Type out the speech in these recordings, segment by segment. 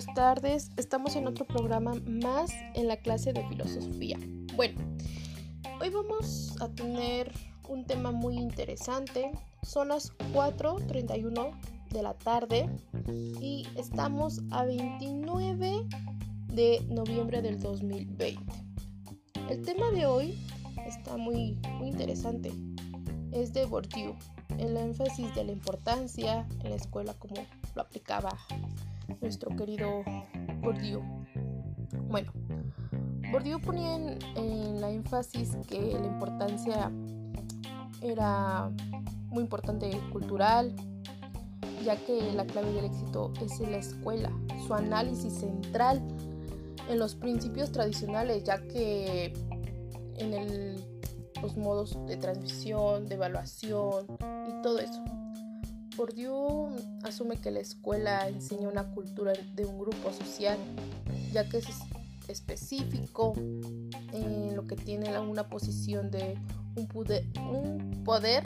buenas tardes. Estamos en otro programa más en la clase de filosofía. Bueno, hoy vamos a tener un tema muy interesante. Son las 4.31 de la tarde y estamos a 29 de noviembre del 2020. El tema de hoy está muy, interesante. Es de Bourdieu, el énfasis de la importancia en la escuela como lo aplicaba nuestro querido Bourdieu. Bueno, Bourdieu ponía en, la énfasis que la importancia era muy importante cultural, ya que la clave del éxito es en la escuela, su análisis central en los principios tradicionales, ya que en los modos de transmisión, de evaluación y todo eso. Bourdieu asume que la escuela enseña una cultura de un grupo social, ya que es específico en lo que tiene una posición de un poder, un poder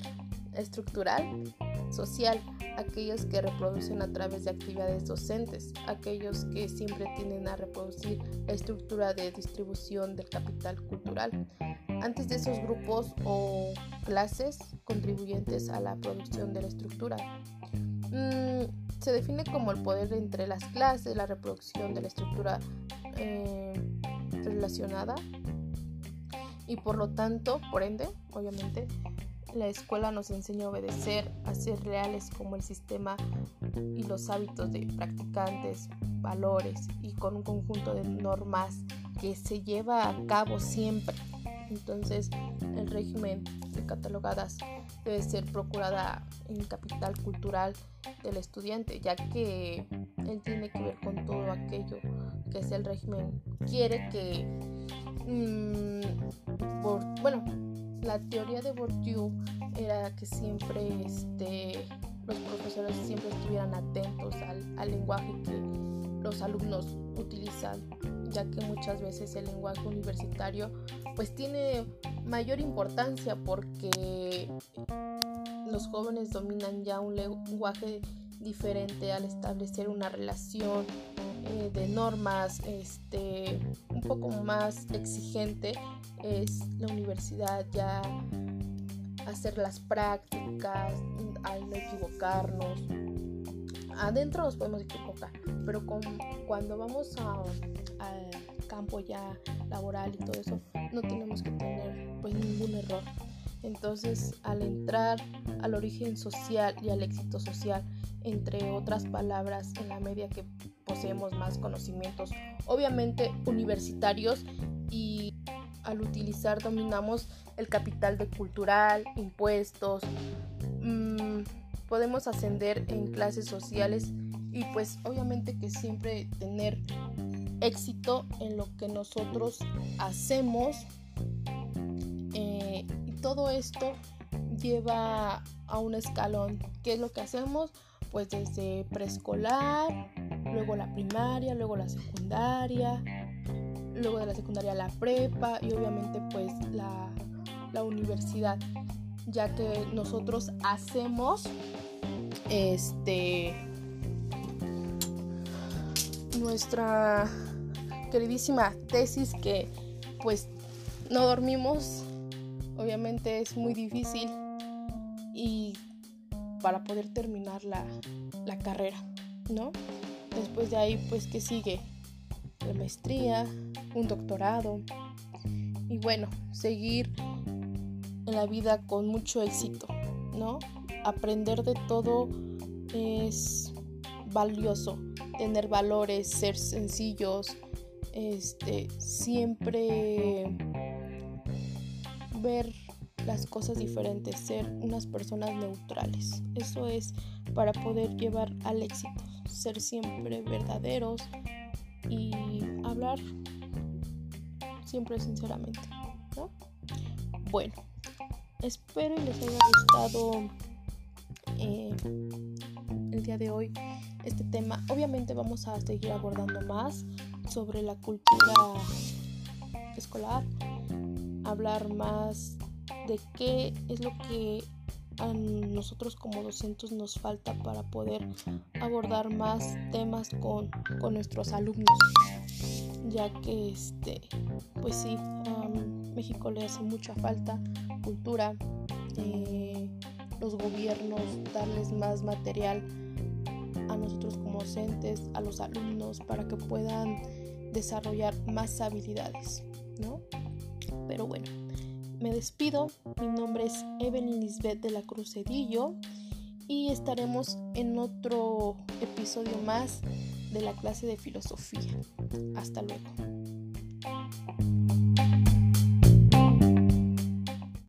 estructural social, aquellos que reproducen a través de actividades docentes, aquellos que siempre tienden a reproducir la estructura de distribución del capital cultural, antes de esos grupos o clases contribuyentes a la producción de la estructura. Mm, se define como el poder entre las clases, la reproducción de la estructura eh, relacionada y por lo tanto, por ende, obviamente, la escuela nos enseña a obedecer, a ser reales como el sistema y los hábitos de practicantes, valores y con un conjunto de normas que se lleva a cabo siempre. Entonces, el régimen de catalogadas debe ser procurada en capital cultural del estudiante, ya que él tiene que ver con todo aquello que es el régimen quiere que, mm, por, bueno, la teoría de Bourdieu era que siempre este, los profesores siempre estuvieran atentos al, lenguaje que los alumnos utilizan, ya que muchas veces el lenguaje universitario pues tiene mayor importancia porque los jóvenes dominan ya un lenguaje diferente al establecer una relación eh, de normas este, poco más exigente es la universidad ya hacer las prácticas al no equivocarnos. Adentro nos podemos equivocar pero con, cuando vamos al campo ya laboral y todo eso no tenemos que tener pues ningún error. Entonces al entrar al origen social y al éxito social entre otras palabras en la media que poseemos más conocimientos obviamente universitarios y al utilizar dominamos el capital de cultural, impuestos, mmm, podemos ascender en clases sociales y pues obviamente que siempre tener éxito en lo que nosotros hacemos eh, y todo esto lleva a un escalón. ¿Qué es lo que hacemos? Pues desde preescolar, luego la primaria, luego la secundaria, luego de la secundaria la prepa y obviamente pues la, la universidad, ya que nosotros hacemos este nuestra queridísima tesis que pues no dormimos. Obviamente es muy difícil y para poder terminar la, la carrera no después de ahí pues que sigue la maestría un doctorado. Y bueno seguir en la vida con mucho éxito no aprender de todo es valioso, tener valores, ser sencillos, este, siempre ver las cosas diferentes, ser unas personas neutrales. Eso es para poder llevar al éxito, ser siempre verdaderos y hablar siempre sinceramente. Bueno, espero les haya gustado eh, el día de hoy este tema. Obviamente vamos a seguir abordando más sobre la cultura escolar, hablar más de qué es lo que a nosotros como docentes nos falta para poder abordar más temas con, nuestros alumnos ya que este pues sí a México le hace mucha falta cultura eh, los gobiernos darles más material a nosotros como docentes a los alumnos para que puedan desarrollar más habilidades no pero bueno me despido, mi nombre es Evelyn Lisbeth de la Crucedillo y estaremos en otro episodio más de la clase de filosofía. Hasta luego.